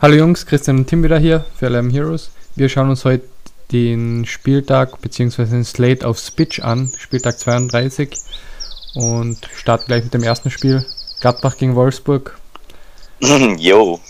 Hallo Jungs, Christian und Tim wieder hier für LM Heroes. Wir schauen uns heute den Spieltag bzw. den Slate auf Spitch an, Spieltag 32 und starten gleich mit dem ersten Spiel, Gladbach gegen Wolfsburg. Jo,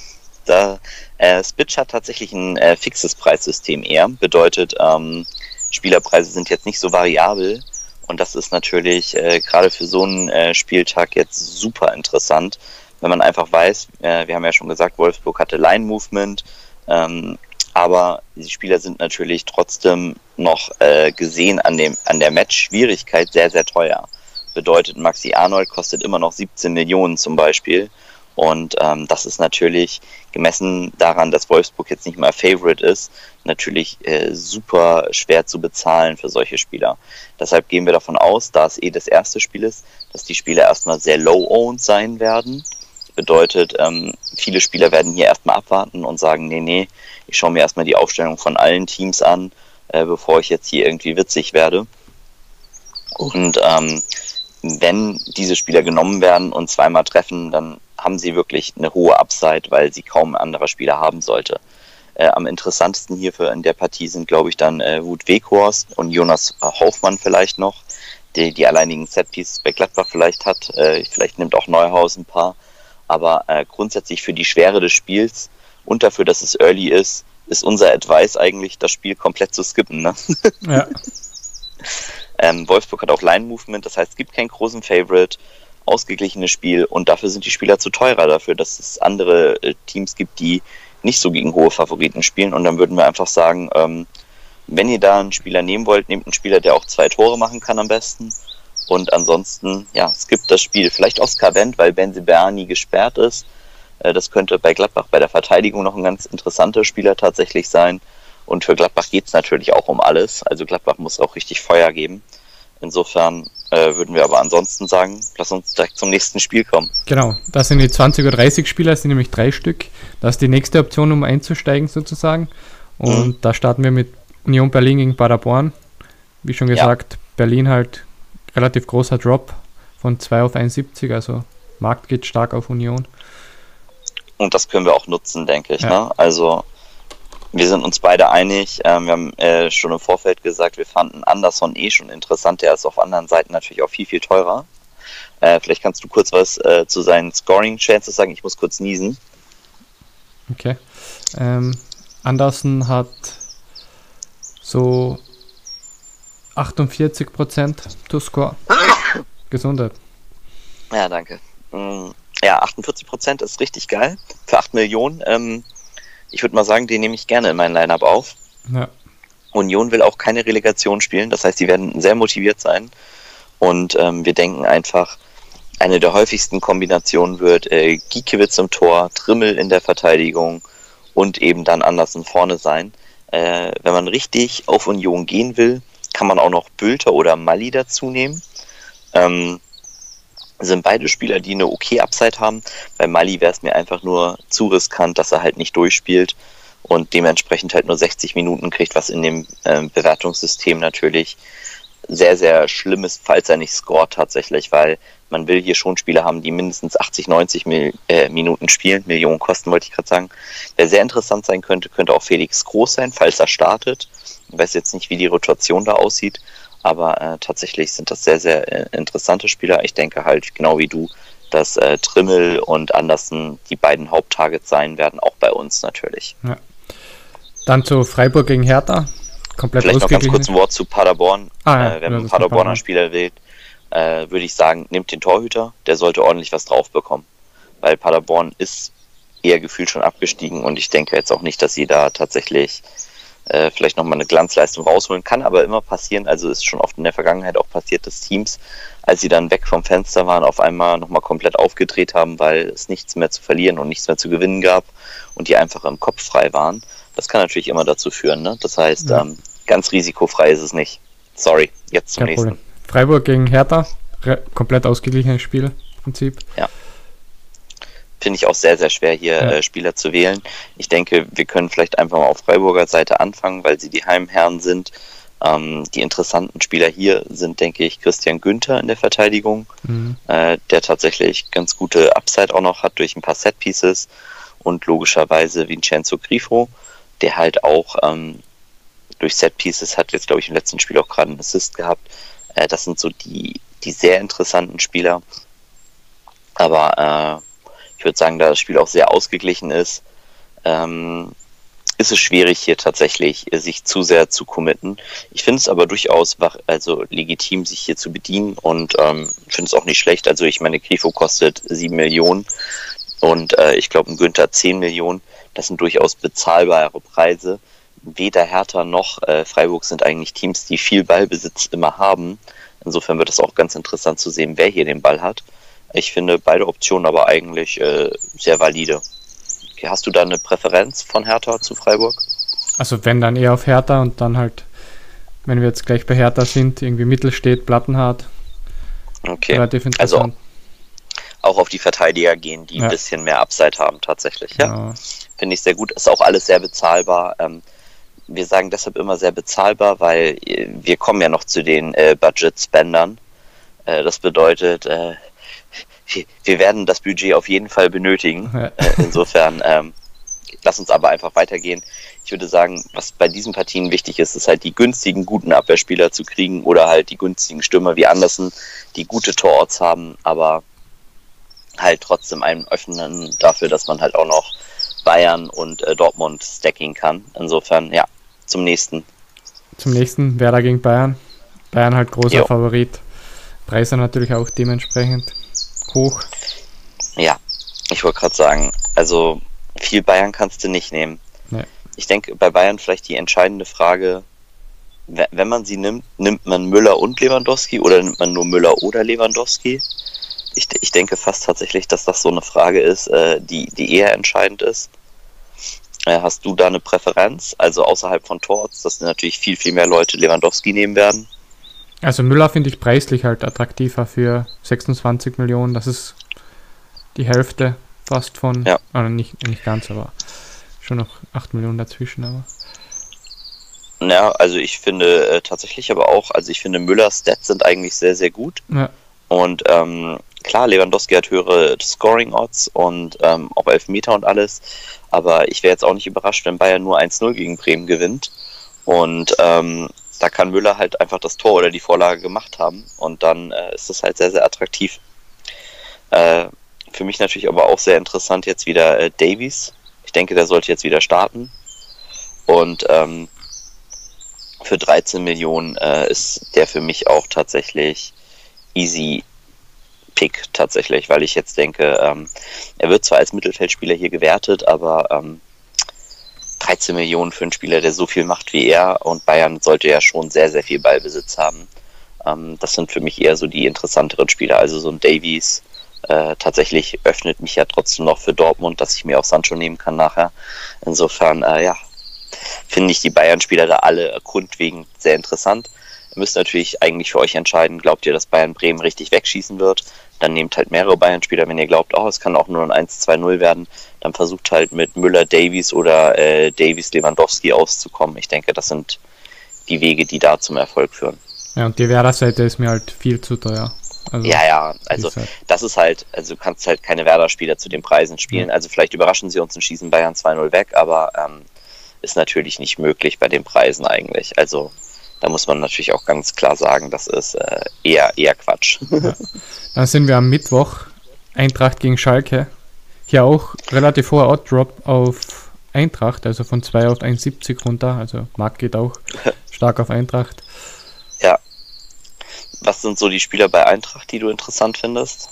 da äh, Spitch hat tatsächlich ein äh, fixes Preissystem eher, bedeutet ähm, Spielerpreise sind jetzt nicht so variabel und das ist natürlich äh, gerade für so einen äh, Spieltag jetzt super interessant, wenn man einfach weiß, äh, wir haben ja schon gesagt, Wolfsburg hatte Line-Movement, ähm, aber die Spieler sind natürlich trotzdem noch äh, gesehen an, dem, an der Match-Schwierigkeit sehr, sehr teuer. Bedeutet, Maxi Arnold kostet immer noch 17 Millionen zum Beispiel. Und ähm, das ist natürlich gemessen daran, dass Wolfsburg jetzt nicht mehr Favorite ist, natürlich äh, super schwer zu bezahlen für solche Spieler. Deshalb gehen wir davon aus, da es eh das erste Spiel ist, dass die Spieler erstmal sehr low-owned sein werden Bedeutet, ähm, viele Spieler werden hier erstmal abwarten und sagen, nee, nee, ich schaue mir erstmal die Aufstellung von allen Teams an, äh, bevor ich jetzt hier irgendwie witzig werde. Und ähm, wenn diese Spieler genommen werden und zweimal treffen, dann haben sie wirklich eine hohe Upside, weil sie kaum ein anderer Spieler haben sollte. Äh, am interessantesten hierfür in der Partie sind, glaube ich, dann äh, Wut Weghorst und Jonas Hoffmann vielleicht noch, die die alleinigen Setpieces bei Gladbach vielleicht hat. Äh, vielleicht nimmt auch Neuhaus ein paar. Aber äh, grundsätzlich für die Schwere des Spiels und dafür, dass es early ist, ist unser Advice eigentlich, das Spiel komplett zu skippen. Ne? Ja. ähm, Wolfsburg hat auch Line-Movement, das heißt, es gibt keinen großen Favorite, ausgeglichenes Spiel und dafür sind die Spieler zu teurer dafür, dass es andere äh, Teams gibt, die nicht so gegen hohe Favoriten spielen. Und dann würden wir einfach sagen, ähm, wenn ihr da einen Spieler nehmen wollt, nehmt einen Spieler, der auch zwei Tore machen kann am besten und ansonsten, ja, es gibt das Spiel. Vielleicht Oscar Wendt, weil Benziberni gesperrt ist. Äh, das könnte bei Gladbach bei der Verteidigung noch ein ganz interessanter Spieler tatsächlich sein. Und für Gladbach geht es natürlich auch um alles. Also Gladbach muss auch richtig Feuer geben. Insofern äh, würden wir aber ansonsten sagen, lass uns direkt zum nächsten Spiel kommen. Genau, das sind die 20 oder 30 Spieler, das sind nämlich drei Stück. Das ist die nächste Option, um einzusteigen sozusagen. Und mhm. da starten wir mit Union Berlin gegen Paderborn. Wie schon gesagt, ja. Berlin halt relativ großer Drop von 2 auf 1,70, also Markt geht stark auf Union. Und das können wir auch nutzen, denke ich. Ja. Ne? Also wir sind uns beide einig. Ähm, wir haben äh, schon im Vorfeld gesagt, wir fanden Anderson eh schon interessant. Der ist auf anderen Seiten natürlich auch viel, viel teurer. Äh, vielleicht kannst du kurz was äh, zu seinen Scoring-Chances sagen. Ich muss kurz niesen. Okay. Ähm, Anderson hat so 48 Prozent to score. Gesundheit. Ja, danke. Mm, ja, 48 Prozent ist richtig geil. Für 8 Millionen. Ähm, ich würde mal sagen, den nehme ich gerne in mein Lineup auf. Ja. Union will auch keine Relegation spielen. Das heißt, die werden sehr motiviert sein. Und ähm, wir denken einfach, eine der häufigsten Kombinationen wird äh, Giekewitz im Tor, Trimmel in der Verteidigung und eben dann Andersen vorne sein. Äh, wenn man richtig auf Union gehen will, kann man auch noch Bülter oder Mali dazu nehmen. Ähm, sind beide Spieler, die eine okay Upside haben. Bei Mali wäre es mir einfach nur zu riskant, dass er halt nicht durchspielt und dementsprechend halt nur 60 Minuten kriegt, was in dem äh, Bewertungssystem natürlich sehr, sehr schlimm ist, falls er nicht scoret tatsächlich, weil man will hier schon Spieler haben, die mindestens 80, 90 Mil äh, Minuten spielen, Millionen kosten, wollte ich gerade sagen. Wer sehr interessant sein könnte, könnte auch Felix Groß sein, falls er startet. Ich weiß jetzt nicht, wie die Rotation da aussieht, aber äh, tatsächlich sind das sehr, sehr äh, interessante Spieler. Ich denke halt, genau wie du, dass äh, Trimmel und Andersen die beiden Haupttargets sein werden, auch bei uns natürlich. Ja. Dann zu Freiburg gegen Hertha. Komplett Vielleicht noch ganz kurz ein Wort zu Paderborn. Ah, ja, äh, wenn man einen Paderborner Spieler wählt, äh, würde ich sagen, nimmt den Torhüter, der sollte ordentlich was drauf bekommen. Weil Paderborn ist eher gefühlt schon abgestiegen und ich denke jetzt auch nicht, dass sie da tatsächlich äh, vielleicht nochmal eine Glanzleistung rausholen. Kann aber immer passieren, also ist schon oft in der Vergangenheit auch passiert, dass Teams, als sie dann weg vom Fenster waren, auf einmal nochmal komplett aufgedreht haben, weil es nichts mehr zu verlieren und nichts mehr zu gewinnen gab und die einfach im Kopf frei waren. Das kann natürlich immer dazu führen. Ne? Das heißt, ja. ähm, ganz risikofrei ist es nicht. Sorry, jetzt zum Kein nächsten. Problem. Freiburg gegen Hertha, komplett ausgeglichenes Spiel, Prinzip. Ja finde ich auch sehr, sehr schwer, hier ja. äh, Spieler zu wählen. Ich denke, wir können vielleicht einfach mal auf Freiburger Seite anfangen, weil sie die Heimherren sind. Ähm, die interessanten Spieler hier sind, denke ich, Christian Günther in der Verteidigung, mhm. äh, der tatsächlich ganz gute Upside auch noch hat durch ein paar Set-Pieces. und logischerweise Vincenzo Grifo, der halt auch ähm, durch Set Pieces hat jetzt, glaube ich, im letzten Spiel auch gerade einen Assist gehabt. Äh, das sind so die, die sehr interessanten Spieler. Aber äh, ich würde sagen, da das Spiel auch sehr ausgeglichen ist, ähm, ist es schwierig hier tatsächlich äh, sich zu sehr zu committen. Ich finde es aber durchaus also legitim, sich hier zu bedienen und ähm, finde es auch nicht schlecht. Also ich meine, Grifo kostet 7 Millionen und äh, ich glaube ein Günther 10 Millionen. Das sind durchaus bezahlbare Preise. Weder Hertha noch äh, Freiburg sind eigentlich Teams, die viel Ballbesitz immer haben. Insofern wird es auch ganz interessant zu sehen, wer hier den Ball hat. Ich finde beide Optionen aber eigentlich äh, sehr valide. Hast du da eine Präferenz von Hertha zu Freiburg? Also wenn dann eher auf Hertha und dann halt, wenn wir jetzt gleich bei Hertha sind, irgendwie Mittelstedt, Plattenhardt. Okay. Also auch auf die Verteidiger gehen, die ja. ein bisschen mehr Upside haben tatsächlich. Ja. ja. Finde ich sehr gut. Ist auch alles sehr bezahlbar. Ähm, wir sagen deshalb immer sehr bezahlbar, weil äh, wir kommen ja noch zu den äh, Budget-Spendern. Äh, das bedeutet, äh, wir werden das Budget auf jeden Fall benötigen. Ja. Äh, insofern, ähm, lass uns aber einfach weitergehen. Ich würde sagen, was bei diesen Partien wichtig ist, ist halt die günstigen, guten Abwehrspieler zu kriegen oder halt die günstigen Stürmer wie Andersen, die gute Tororts haben, aber halt trotzdem einen öffnen dafür, dass man halt auch noch Bayern und äh, Dortmund stacking kann. Insofern, ja, zum nächsten. Zum nächsten, Werder gegen Bayern. Bayern halt großer jo. Favorit. Preise natürlich auch dementsprechend hoch. Ja, ich wollte gerade sagen, also viel Bayern kannst du nicht nehmen. Nee. Ich denke, bei Bayern vielleicht die entscheidende Frage, wenn man sie nimmt, nimmt man Müller und Lewandowski oder nimmt man nur Müller oder Lewandowski? Ich, ich denke fast tatsächlich, dass das so eine Frage ist, äh, die, die eher entscheidend ist. Äh, hast du da eine Präferenz? Also außerhalb von Torts, dass natürlich viel, viel mehr Leute Lewandowski nehmen werden? Also Müller finde ich preislich halt attraktiver für 26 Millionen. Das ist die Hälfte fast von, ja. Oder nicht, nicht ganz, aber schon noch 8 Millionen dazwischen, aber. Ja, also ich finde äh, tatsächlich aber auch, also ich finde Müllers Stats sind eigentlich sehr, sehr gut. Ja. Und ähm, klar, Lewandowski hat höhere Scoring-Odds und ähm, auch Elfmeter und alles. Aber ich wäre jetzt auch nicht überrascht, wenn Bayern nur 1-0 gegen Bremen gewinnt. Und ähm, da kann Müller halt einfach das Tor oder die Vorlage gemacht haben und dann äh, ist das halt sehr, sehr attraktiv. Äh, für mich natürlich aber auch sehr interessant jetzt wieder äh, Davies. Ich denke, der sollte jetzt wieder starten. Und ähm, für 13 Millionen äh, ist der für mich auch tatsächlich easy Pick tatsächlich, weil ich jetzt denke, ähm, er wird zwar als Mittelfeldspieler hier gewertet, aber ähm, 13 Millionen für einen Spieler, der so viel macht wie er und Bayern sollte ja schon sehr, sehr viel Ballbesitz haben. Ähm, das sind für mich eher so die interessanteren Spieler. Also so ein Davies äh, tatsächlich öffnet mich ja trotzdem noch für Dortmund, dass ich mir auch Sancho nehmen kann nachher. Insofern, äh, ja, finde ich die Bayern-Spieler da alle grundlegend sehr interessant. Ihr müsst natürlich eigentlich für euch entscheiden, glaubt ihr, dass Bayern Bremen richtig wegschießen wird? Dann nehmt halt mehrere Bayern-Spieler, wenn ihr glaubt, oh, es kann auch nur ein 1-2-0 werden, dann versucht halt mit Müller, Davies oder äh, Davies, Lewandowski auszukommen. Ich denke, das sind die Wege, die da zum Erfolg führen. Ja, und die Werder-Seite ist mir halt viel zu teuer. Also, ja, ja, also ist halt das ist halt, also du kannst halt keine Werder-Spieler zu den Preisen spielen. Ja. Also vielleicht überraschen sie uns und schießen Bayern 2-0 weg, aber ähm, ist natürlich nicht möglich bei den Preisen eigentlich. Also da muss man natürlich auch ganz klar sagen, das ist äh, eher, eher Quatsch. Ja. Dann sind wir am Mittwoch, Eintracht gegen Schalke. Hier auch relativ hoher Odd-Drop auf Eintracht, also von 2 auf 1,70 runter. Also Markt geht auch stark auf Eintracht. Ja. Was sind so die Spieler bei Eintracht, die du interessant findest?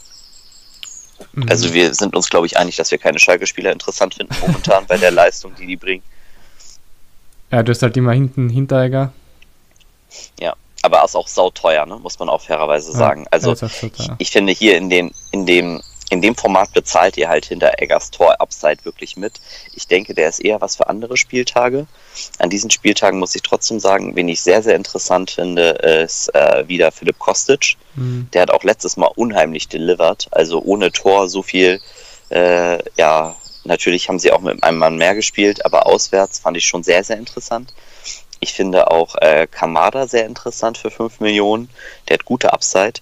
Mhm. Also wir sind uns, glaube ich, einig, dass wir keine Schalke-Spieler interessant finden momentan bei der Leistung, die die bringen. Ja, du hast halt immer hinten Hinteregger, ja, aber ist auch sauteuer, ne? muss man auch fairerweise sagen. also ich, ich, finde hier in dem, in dem in dem Format bezahlt ihr halt hinter Eggers Tor Upside wirklich mit. Ich denke, der ist eher was für andere Spieltage. An diesen Spieltagen muss ich trotzdem sagen, wen ich sehr, sehr interessant finde, ist äh, wieder Philipp Kostic. Mhm. Der hat auch letztes Mal unheimlich delivered. Also ohne Tor so viel, äh, ja, natürlich haben sie auch mit einem Mann mehr gespielt, aber auswärts fand ich schon sehr, sehr interessant. Ich finde auch äh, Kamada sehr interessant für 5 Millionen. Der hat gute Upside.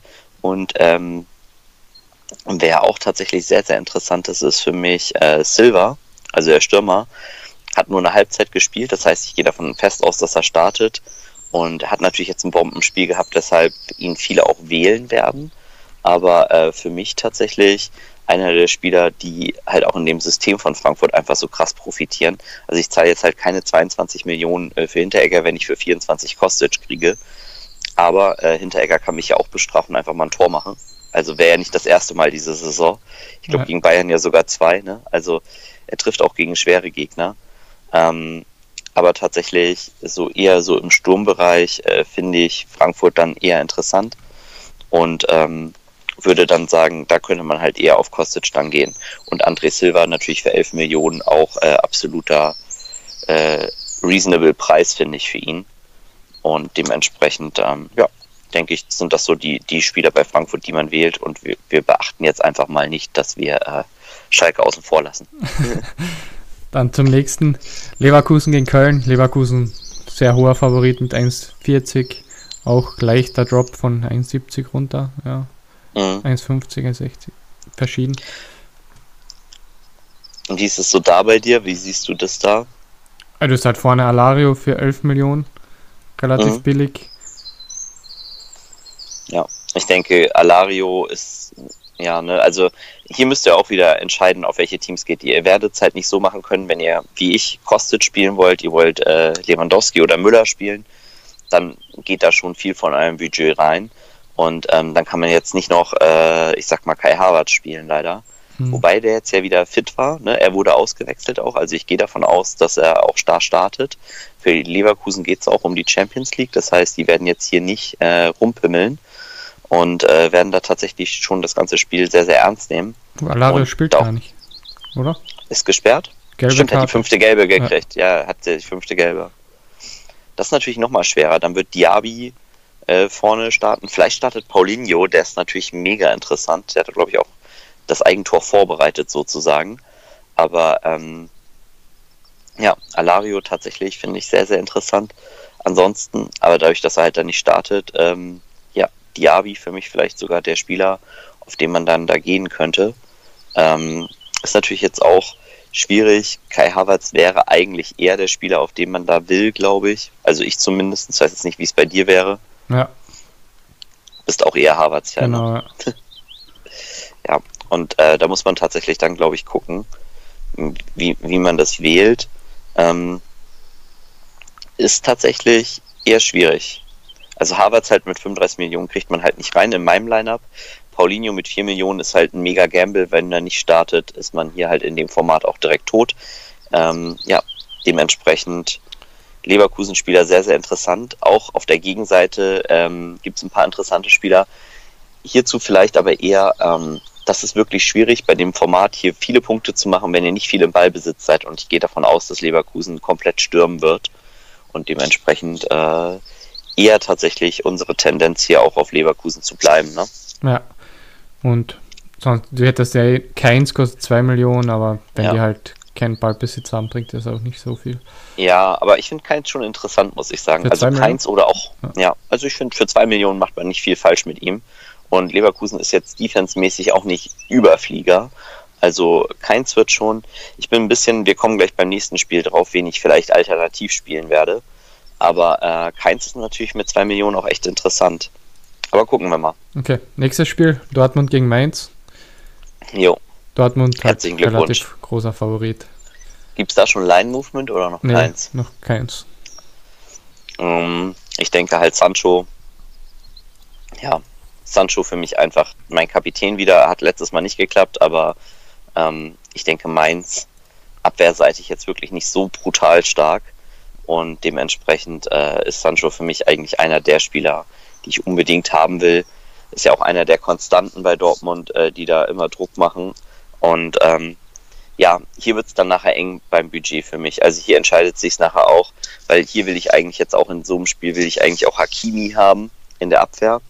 Und ähm, wer auch tatsächlich sehr, sehr interessant ist, ist für mich äh, Silver. also der Stürmer, hat nur eine Halbzeit gespielt. Das heißt, ich gehe davon fest aus, dass er startet und hat natürlich jetzt ein Bombenspiel gehabt, deshalb ihn viele auch wählen werden. Aber äh, für mich tatsächlich einer der Spieler, die halt auch in dem System von Frankfurt einfach so krass profitieren. Also ich zahle jetzt halt keine 22 Millionen äh, für Hinteregger, wenn ich für 24 Kostic kriege. Aber äh, Hinteregger kann mich ja auch bestrafen, einfach mal ein Tor machen. Also wäre ja nicht das erste Mal diese Saison. Ich glaube, ja. gegen Bayern ja sogar zwei. Ne? Also er trifft auch gegen schwere Gegner. Ähm, aber tatsächlich so eher so im Sturmbereich äh, finde ich Frankfurt dann eher interessant und ähm, würde dann sagen, da könnte man halt eher auf Kostic dann gehen. Und André Silva natürlich für 11 Millionen auch äh, absoluter äh, reasonable Preis, finde ich, für ihn. Und dementsprechend, ähm, ja, denke ich, sind das so die, die Spieler bei Frankfurt, die man wählt. Und wir, wir beachten jetzt einfach mal nicht, dass wir äh, Schalke außen vor lassen. Dann zum nächsten. Leverkusen gegen Köln. Leverkusen sehr hoher Favorit mit 1,40. Auch leichter Drop von 1,70 runter. Ja. Mhm. 1,50, 1,60. Verschieden. Und wie ist es so da bei dir? Wie siehst du das da? Also du hast halt vorne Alario für 11 Millionen. Relativ mhm. billig. Ja, ich denke, Alario ist ja, ne, also hier müsst ihr auch wieder entscheiden, auf welche Teams geht ihr. Ihr werdet es halt nicht so machen können, wenn ihr, wie ich, Kostet spielen wollt, ihr wollt äh, Lewandowski oder Müller spielen, dann geht da schon viel von eurem Budget rein. Und ähm, dann kann man jetzt nicht noch, äh, ich sag mal, Kai Harvard spielen, leider. Hm. Wobei der jetzt ja wieder fit war. Ne? Er wurde ausgewechselt auch. Also ich gehe davon aus, dass er auch da startet. Für Leverkusen geht es auch um die Champions League. Das heißt, die werden jetzt hier nicht äh, rumpimmeln und äh, werden da tatsächlich schon das ganze Spiel sehr, sehr ernst nehmen. Alario spielt gar nicht, oder? Ist gesperrt? Gelbe Stimmt, Karte. hat die fünfte Gelbe gekriegt. Ja, ja hat die fünfte Gelbe. Das ist natürlich nochmal schwerer. Dann wird Diaby äh, vorne starten. Vielleicht startet Paulinho, der ist natürlich mega interessant. Der hat, glaube ich, auch das Eigentor vorbereitet sozusagen. Aber ähm, ja, Alario tatsächlich finde ich sehr, sehr interessant. Ansonsten, aber dadurch, dass er halt dann nicht startet, ähm, Diaby für mich vielleicht sogar der Spieler, auf den man dann da gehen könnte. Ähm, ist natürlich jetzt auch schwierig. Kai Havertz wäre eigentlich eher der Spieler, auf den man da will, glaube ich. Also ich zumindest. Ich weiß jetzt nicht, wie es bei dir wäre. Ja. Bist auch eher ja. Ne? Genau. Ja, ja. und äh, da muss man tatsächlich dann, glaube ich, gucken, wie, wie man das wählt. Ähm, ist tatsächlich eher schwierig. Also Harvards halt mit 35 Millionen kriegt man halt nicht rein in meinem Lineup. Paulinho mit 4 Millionen ist halt ein mega Gamble. Wenn er nicht startet, ist man hier halt in dem Format auch direkt tot. Ähm, ja, dementsprechend Leverkusen-Spieler sehr, sehr interessant. Auch auf der Gegenseite ähm, gibt es ein paar interessante Spieler. Hierzu vielleicht aber eher, ähm, das ist wirklich schwierig, bei dem Format hier viele Punkte zu machen, wenn ihr nicht viel im Ballbesitz seid. Und ich gehe davon aus, dass Leverkusen komplett stürmen wird. Und dementsprechend äh, eher tatsächlich unsere Tendenz hier auch auf Leverkusen zu bleiben. Ne? Ja. Und sonst, du hättest ja keins kostet 2 Millionen, aber wenn ja. die halt keinen Ballbesitz haben, bringt das auch nicht so viel. Ja, aber ich finde keins schon interessant, muss ich sagen. Für also keins oder auch, ja, ja also ich finde, für 2 Millionen macht man nicht viel falsch mit ihm. Und Leverkusen ist jetzt defensemäßig auch nicht Überflieger. Also keins wird schon. Ich bin ein bisschen, wir kommen gleich beim nächsten Spiel drauf, wen ich vielleicht alternativ spielen werde. Aber äh, keins ist natürlich mit 2 Millionen auch echt interessant. Aber gucken wir mal. Okay, nächstes Spiel: Dortmund gegen Mainz. Jo. Dortmund hat relativ großer Favorit. Gibt es da schon Line-Movement oder noch nee, keins? Noch keins. Um, ähm, ich denke halt Sancho. Ja, Sancho für mich einfach mein Kapitän wieder. Hat letztes Mal nicht geklappt, aber ähm, ich denke Mainz abwehrseitig jetzt wirklich nicht so brutal stark. Und dementsprechend äh, ist Sancho für mich eigentlich einer der Spieler, die ich unbedingt haben will. Ist ja auch einer der Konstanten bei Dortmund, äh, die da immer Druck machen. Und ähm, ja, hier wird es dann nachher eng beim Budget für mich. Also hier entscheidet sich nachher auch, weil hier will ich eigentlich jetzt auch in so einem Spiel will ich eigentlich auch Hakimi haben in der Abwehr.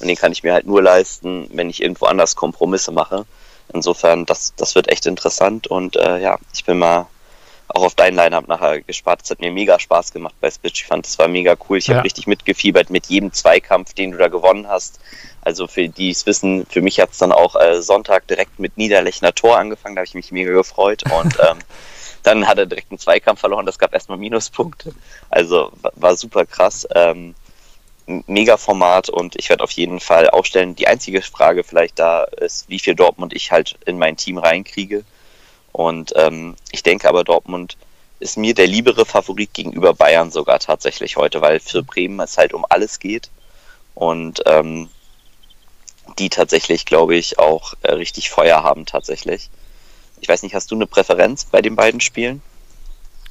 Und den kann ich mir halt nur leisten, wenn ich irgendwo anders Kompromisse mache. Insofern, das, das wird echt interessant und äh, ja, ich bin mal auch auf dein Line-Up nachher gespart. Es hat mir mega Spaß gemacht bei Spitch. Ich fand, es war mega cool. Ich ja. habe richtig mitgefiebert mit jedem Zweikampf, den du da gewonnen hast. Also für die es wissen, für mich hat es dann auch äh, Sonntag direkt mit Niederlechner Tor angefangen. Da habe ich mich mega gefreut. Und ähm, Dann hat er direkt einen Zweikampf verloren, das gab erstmal Minuspunkte. Also war super krass. Ähm, mega Format und ich werde auf jeden Fall aufstellen. Die einzige Frage vielleicht da ist, wie viel Dortmund ich halt in mein Team reinkriege. Und ähm, ich denke aber, Dortmund ist mir der liebere Favorit gegenüber Bayern sogar tatsächlich heute, weil für Bremen es halt um alles geht. Und ähm, die tatsächlich, glaube ich, auch äh, richtig Feuer haben tatsächlich. Ich weiß nicht, hast du eine Präferenz bei den beiden Spielen?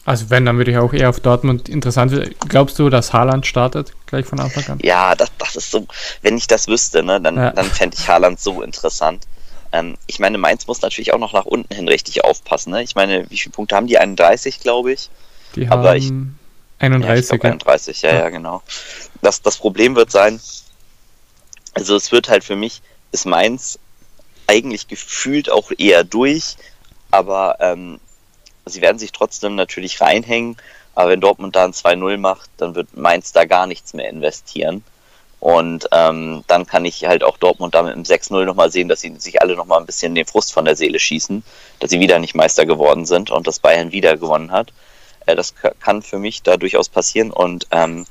Also wenn, dann würde ich auch eher auf Dortmund interessant. Glaubst du, dass Haaland startet gleich von Anfang an? Ja, das, das ist so, wenn ich das wüsste, ne, dann, ja. dann fände ich Haaland so interessant. Ähm, ich meine, Mainz muss natürlich auch noch nach unten hin richtig aufpassen. Ne? Ich meine, wie viele Punkte haben die? 31, glaube ich. Die Aber ich, 31. Ja, ich 31, ja, ja, ja, genau. Das, das Problem wird sein, also es wird halt für mich, ist Mainz eigentlich gefühlt auch eher durch, aber ähm, sie werden sich trotzdem natürlich reinhängen. Aber wenn Dortmund da ein 2-0 macht, dann wird Mainz da gar nichts mehr investieren. Und ähm, dann kann ich halt auch Dortmund damit im 6-0 nochmal sehen, dass sie sich alle nochmal ein bisschen den Frust von der Seele schießen, dass sie wieder nicht Meister geworden sind und dass Bayern wieder gewonnen hat. Äh, das kann für mich da durchaus passieren. Und ähm,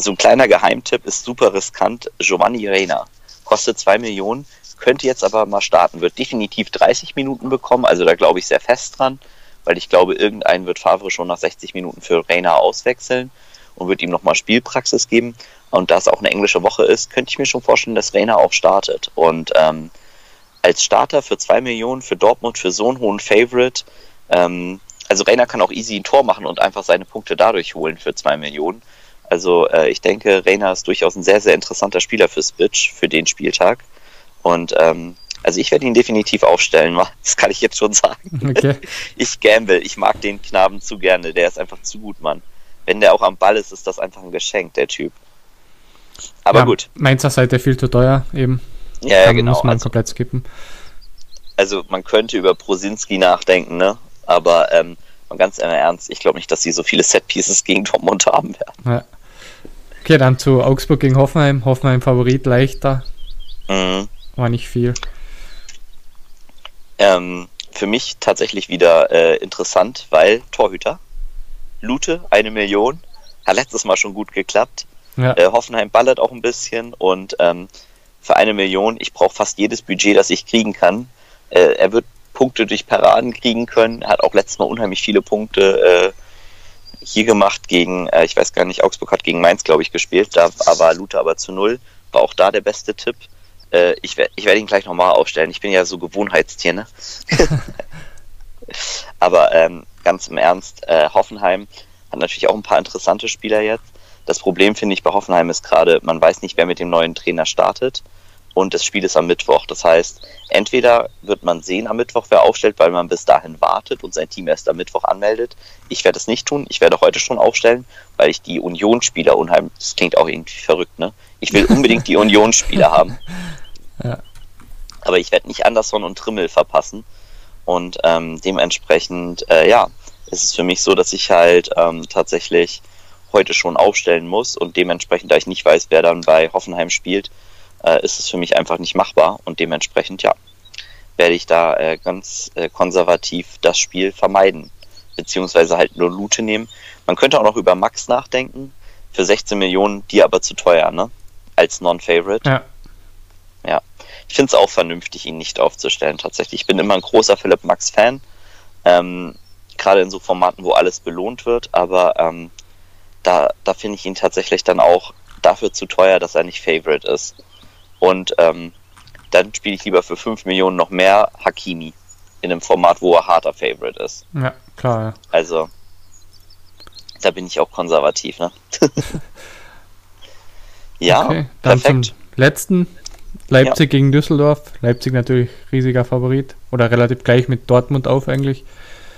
so ein kleiner Geheimtipp ist super riskant. Giovanni Reina kostet 2 Millionen, könnte jetzt aber mal starten, wird definitiv 30 Minuten bekommen, also da glaube ich sehr fest dran weil ich glaube, irgendeinen wird Favre schon nach 60 Minuten für Reina auswechseln und wird ihm nochmal Spielpraxis geben. Und da es auch eine englische Woche ist, könnte ich mir schon vorstellen, dass Reina auch startet. Und ähm, als Starter für 2 Millionen für Dortmund für so einen hohen Favorite, ähm, also Reina kann auch easy ein Tor machen und einfach seine Punkte dadurch holen für 2 Millionen. Also äh, ich denke, Reina ist durchaus ein sehr, sehr interessanter Spieler für Switch, für den Spieltag. Und ähm, also ich werde ihn definitiv aufstellen, das kann ich jetzt schon sagen. Okay. Ich gamble, ich mag den Knaben zu gerne, der ist einfach zu gut, Mann. Wenn der auch am Ball ist, ist das einfach ein Geschenk, der Typ. Aber ja, gut. Mainzer Seite viel zu teuer, eben. Ja, ja genau. Muss man also, komplett skippen. Also man könnte über Prosinski nachdenken, ne? Aber ähm, ganz ernst, ich glaube nicht, dass sie so viele Set-Pieces gegen Dortmund haben werden. Ja. Okay, dann zu Augsburg gegen Hoffenheim. Hoffenheim Favorit leichter. Mhm. War nicht viel. Ähm, für mich tatsächlich wieder äh, interessant, weil Torhüter, Lute, eine Million, hat letztes Mal schon gut geklappt. Ja. Äh, Hoffenheim ballert auch ein bisschen und ähm, für eine Million, ich brauche fast jedes Budget, das ich kriegen kann. Äh, er wird Punkte durch Paraden kriegen können, hat auch letztes Mal unheimlich viele Punkte äh, hier gemacht gegen, äh, ich weiß gar nicht, Augsburg hat gegen Mainz, glaube ich, gespielt, da war Lute aber zu null, war auch da der beste Tipp. Äh, ich werde ich werd ihn gleich nochmal aufstellen. Ich bin ja so Gewohnheitstier, ne? Aber ähm, ganz im Ernst, äh, Hoffenheim hat natürlich auch ein paar interessante Spieler jetzt. Das Problem finde ich bei Hoffenheim ist gerade, man weiß nicht, wer mit dem neuen Trainer startet und das Spiel ist am Mittwoch. Das heißt, entweder wird man sehen am Mittwoch, wer aufstellt, weil man bis dahin wartet und sein Team erst am Mittwoch anmeldet. Ich werde es nicht tun. Ich werde heute schon aufstellen, weil ich die Unionsspieler unheimlich, das klingt auch irgendwie verrückt, ne? Ich will unbedingt die Unionsspieler haben. Ja. Aber ich werde nicht Anderson und Trimmel verpassen. Und ähm, dementsprechend, äh, ja, ist es für mich so, dass ich halt ähm, tatsächlich heute schon aufstellen muss und dementsprechend, da ich nicht weiß, wer dann bei Hoffenheim spielt, äh, ist es für mich einfach nicht machbar und dementsprechend, ja, werde ich da äh, ganz äh, konservativ das Spiel vermeiden, beziehungsweise halt nur Lute nehmen. Man könnte auch noch über Max nachdenken, für 16 Millionen, die aber zu teuer, ne? Als Non-Favorite. Ja. Ja. Ich finde es auch vernünftig, ihn nicht aufzustellen, tatsächlich. Ich bin immer ein großer Philipp Max-Fan. Ähm, Gerade in so Formaten, wo alles belohnt wird, aber ähm, da, da finde ich ihn tatsächlich dann auch dafür zu teuer, dass er nicht Favorite ist. Und ähm, dann spiele ich lieber für 5 Millionen noch mehr Hakimi in einem Format, wo er harter Favorite ist. Ja, klar. Ja. Also, da bin ich auch konservativ, ne? ja, okay, dann perfekt. Zum letzten Leipzig ja. gegen Düsseldorf. Leipzig natürlich riesiger Favorit oder relativ gleich mit Dortmund auf eigentlich.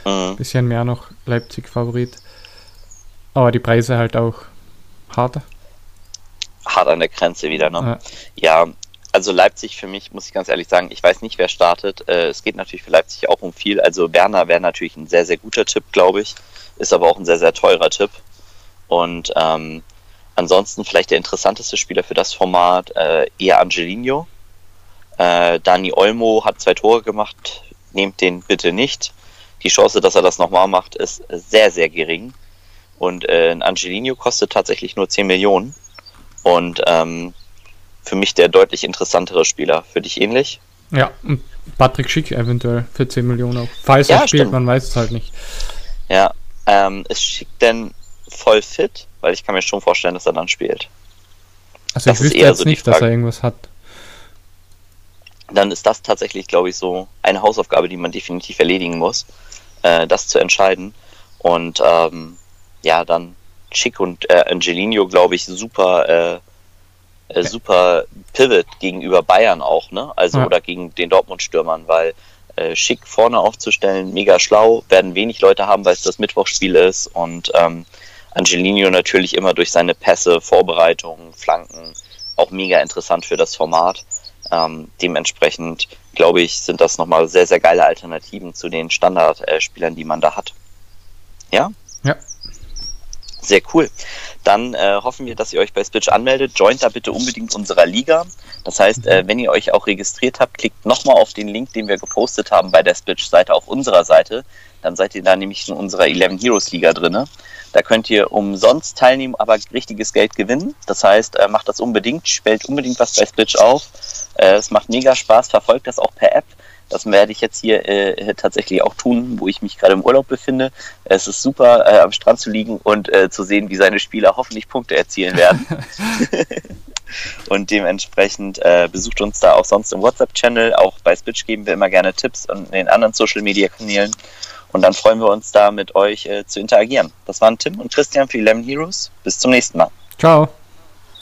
Mhm. Bisschen mehr noch Leipzig Favorit. Aber die Preise halt auch hart hart an der Grenze wieder. Ne? Ja. ja. also Leipzig für mich, muss ich ganz ehrlich sagen, ich weiß nicht, wer startet. Äh, es geht natürlich für Leipzig auch um viel. Also Werner wäre natürlich ein sehr, sehr guter Tipp, glaube ich. Ist aber auch ein sehr, sehr teurer Tipp. Und ähm, ansonsten vielleicht der interessanteste Spieler für das Format äh, eher Angelino. Äh, Dani Olmo hat zwei Tore gemacht. Nehmt den bitte nicht. Die Chance, dass er das nochmal macht, ist sehr, sehr gering. Und äh, ein Angelino kostet tatsächlich nur 10 Millionen. Und ähm, für mich der deutlich interessantere Spieler. Für dich ähnlich? Ja, und Patrick Schick eventuell für 10 Millionen auch. Falls ja, er spielt, stimmt. man weiß es halt nicht. Ja, ähm, ist Schick denn voll fit? Weil ich kann mir schon vorstellen, dass er dann spielt. Also das ich wüsste jetzt so nicht, dass er irgendwas hat. Dann ist das tatsächlich, glaube ich, so eine Hausaufgabe, die man definitiv erledigen muss, äh, das zu entscheiden. Und ähm, ja, dann Schick und äh, Angelino, glaube ich, super, äh, äh, super Pivot gegenüber Bayern auch, ne? Also ja. oder gegen den Dortmund-Stürmern, weil äh, Schick vorne aufzustellen, mega schlau, werden wenig Leute haben, weil es das Mittwochspiel ist und ähm, Angelino natürlich immer durch seine Pässe, Vorbereitungen, Flanken auch mega interessant für das Format. Ähm, dementsprechend glaube ich, sind das nochmal sehr, sehr geile Alternativen zu den Standardspielern, die man da hat. Ja? Ja. Sehr cool. Dann äh, hoffen wir, dass ihr euch bei Spitch anmeldet. Joint da bitte unbedingt unserer Liga. Das heißt, äh, wenn ihr euch auch registriert habt, klickt nochmal auf den Link, den wir gepostet haben bei der Spitch-Seite auf unserer Seite. Dann seid ihr da nämlich in unserer 11 Heroes Liga drin. Da könnt ihr umsonst teilnehmen, aber richtiges Geld gewinnen. Das heißt, äh, macht das unbedingt, spielt unbedingt was bei Spitch auf. Äh, es macht mega Spaß, verfolgt das auch per App. Das werde ich jetzt hier äh, tatsächlich auch tun, wo ich mich gerade im Urlaub befinde. Es ist super, äh, am Strand zu liegen und äh, zu sehen, wie seine Spieler hoffentlich Punkte erzielen werden. und dementsprechend äh, besucht uns da auch sonst im WhatsApp-Channel. Auch bei Spitch geben wir immer gerne Tipps und in den anderen Social-Media-Kanälen. Und dann freuen wir uns da mit euch äh, zu interagieren. Das waren Tim und Christian für Lemon Heroes. Bis zum nächsten Mal. Ciao.